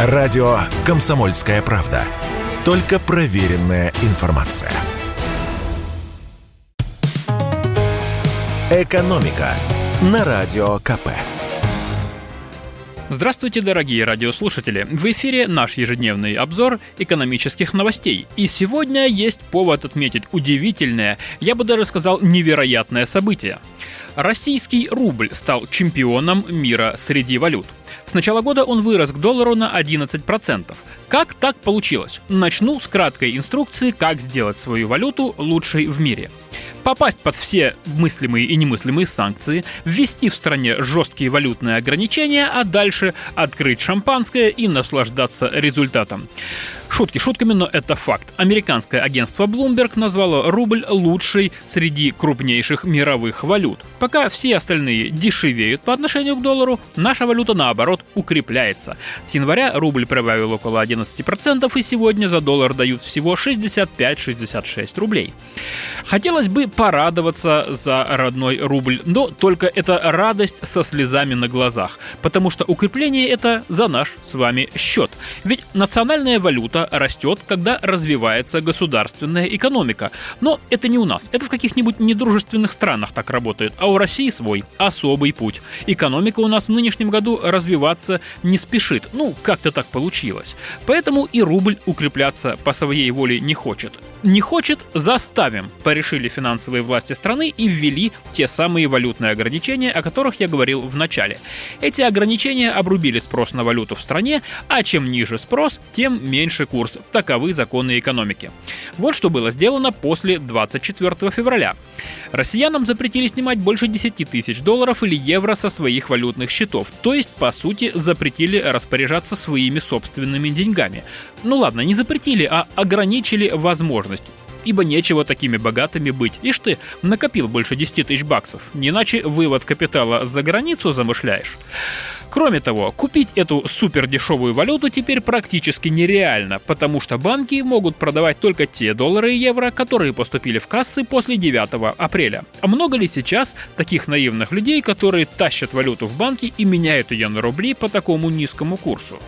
Радио «Комсомольская правда». Только проверенная информация. «Экономика» на Радио КП. Здравствуйте, дорогие радиослушатели! В эфире наш ежедневный обзор экономических новостей. И сегодня есть повод отметить удивительное, я бы даже сказал, невероятное событие. Российский рубль стал чемпионом мира среди валют. С начала года он вырос к доллару на 11%. Как так получилось? Начну с краткой инструкции, как сделать свою валюту лучшей в мире попасть под все мыслимые и немыслимые санкции, ввести в стране жесткие валютные ограничения, а дальше открыть шампанское и наслаждаться результатом. Шутки шутками, но это факт. Американское агентство Bloomberg назвало рубль лучшей среди крупнейших мировых валют. Пока все остальные дешевеют по отношению к доллару, наша валюта наоборот укрепляется. С января рубль прибавил около 11% и сегодня за доллар дают всего 65-66 рублей. Хотелось бы порадоваться за родной рубль, но только это радость со слезами на глазах, потому что укрепление это за наш с вами счет. Ведь национальная валюта круто растет, когда развивается государственная экономика. Но это не у нас, это в каких-нибудь недружественных странах так работает, а у России свой особый путь. Экономика у нас в нынешнем году развиваться не спешит, ну, как-то так получилось. Поэтому и рубль укрепляться по своей воле не хочет. Не хочет – заставим, порешили финансовые власти страны и ввели те самые валютные ограничения, о которых я говорил в начале. Эти ограничения обрубили спрос на валюту в стране, а чем ниже спрос, тем меньше курс. Таковы законы экономики. Вот что было сделано после 24 февраля. Россиянам запретили снимать больше 10 тысяч долларов или евро со своих валютных счетов, то есть, по сути, запретили распоряжаться своими собственными деньгами. Ну ладно, не запретили, а ограничили возможность ибо нечего такими богатыми быть. Ишь ты, накопил больше 10 тысяч баксов, не иначе вывод капитала за границу замышляешь. Кроме того, купить эту супер дешевую валюту теперь практически нереально, потому что банки могут продавать только те доллары и евро, которые поступили в кассы после 9 апреля. А много ли сейчас таких наивных людей, которые тащат валюту в банки и меняют ее на рубли по такому низкому курсу?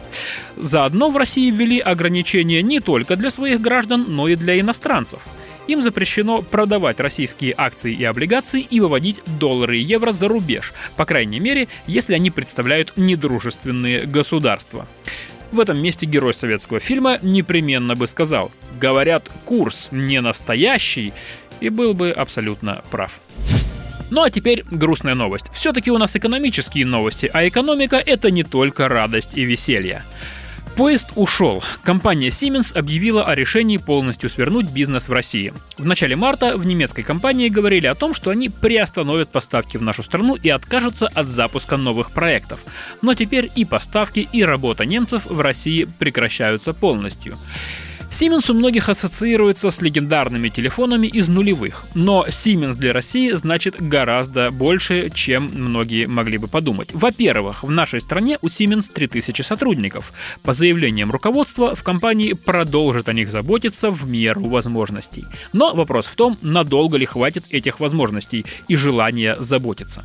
Заодно в России ввели ограничения не только для своих граждан, но и для иностранцев. Им запрещено продавать российские акции и облигации и выводить доллары и евро за рубеж, по крайней мере, если они представляют недружественные государства. В этом месте герой советского фильма непременно бы сказал «Говорят, курс не настоящий», и был бы абсолютно прав. Ну а теперь грустная новость. Все-таки у нас экономические новости, а экономика это не только радость и веселье. Поезд ушел. Компания Siemens объявила о решении полностью свернуть бизнес в России. В начале марта в немецкой компании говорили о том, что они приостановят поставки в нашу страну и откажутся от запуска новых проектов. Но теперь и поставки, и работа немцев в России прекращаются полностью. Siemens у многих ассоциируется с легендарными телефонами из нулевых, но Siemens для России значит гораздо больше, чем многие могли бы подумать. Во-первых, в нашей стране у Siemens 3000 сотрудников. По заявлениям руководства, в компании продолжат о них заботиться в меру возможностей. Но вопрос в том, надолго ли хватит этих возможностей и желания заботиться.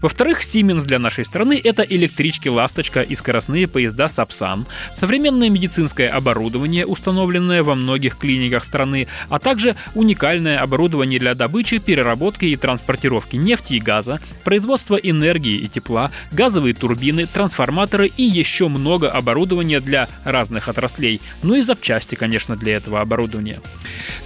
Во-вторых, Siemens для нашей страны — это электрички «Ласточка» и скоростные поезда «Сапсан», современное медицинское оборудование, установленное установленное во многих клиниках страны, а также уникальное оборудование для добычи, переработки и транспортировки нефти и газа, производства энергии и тепла, газовые турбины, трансформаторы и еще много оборудования для разных отраслей, ну и запчасти, конечно, для этого оборудования.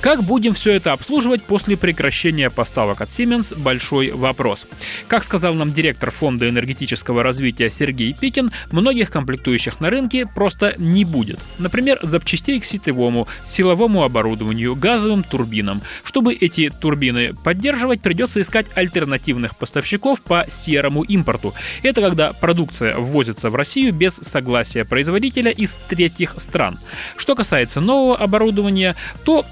Как будем все это обслуживать после прекращения поставок от Siemens – большой вопрос. Как сказал нам директор Фонда энергетического развития Сергей Пикин, многих комплектующих на рынке просто не будет. Например, запчастей к сетевому силовому, оборудованию, газовым турбинам. Чтобы эти турбины поддерживать, придется искать альтернативных поставщиков по серому импорту. Это когда продукция ввозится в Россию без согласия производителя из третьих стран. Что касается нового оборудования, то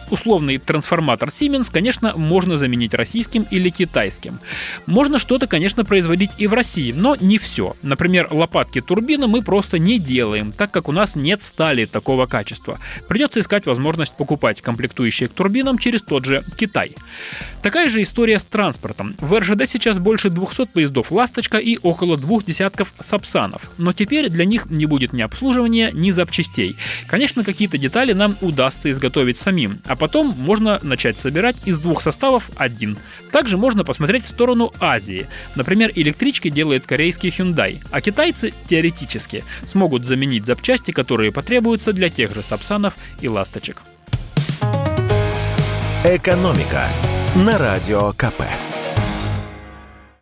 условный трансформатор Siemens, конечно, можно заменить российским или китайским. Можно что-то, конечно, производить и в России, но не все. Например, лопатки турбины мы просто не делаем, так как у нас нет стали такого качества. Придется искать возможность покупать комплектующие к турбинам через тот же Китай. Такая же история с транспортом. В РЖД сейчас больше 200 поездов «Ласточка» и около двух десятков «Сапсанов». Но теперь для них не будет ни обслуживания, ни запчастей. Конечно, какие-то детали нам удастся изготовить самим, а потом можно начать собирать из двух составов один. Также можно посмотреть в сторону Азии. Например, электрички делает корейский Hyundai, а китайцы теоретически смогут заменить запчасти, которые потребуются для тех же «Сапсанов» и «Ласточек». «Экономика» на Радио КП.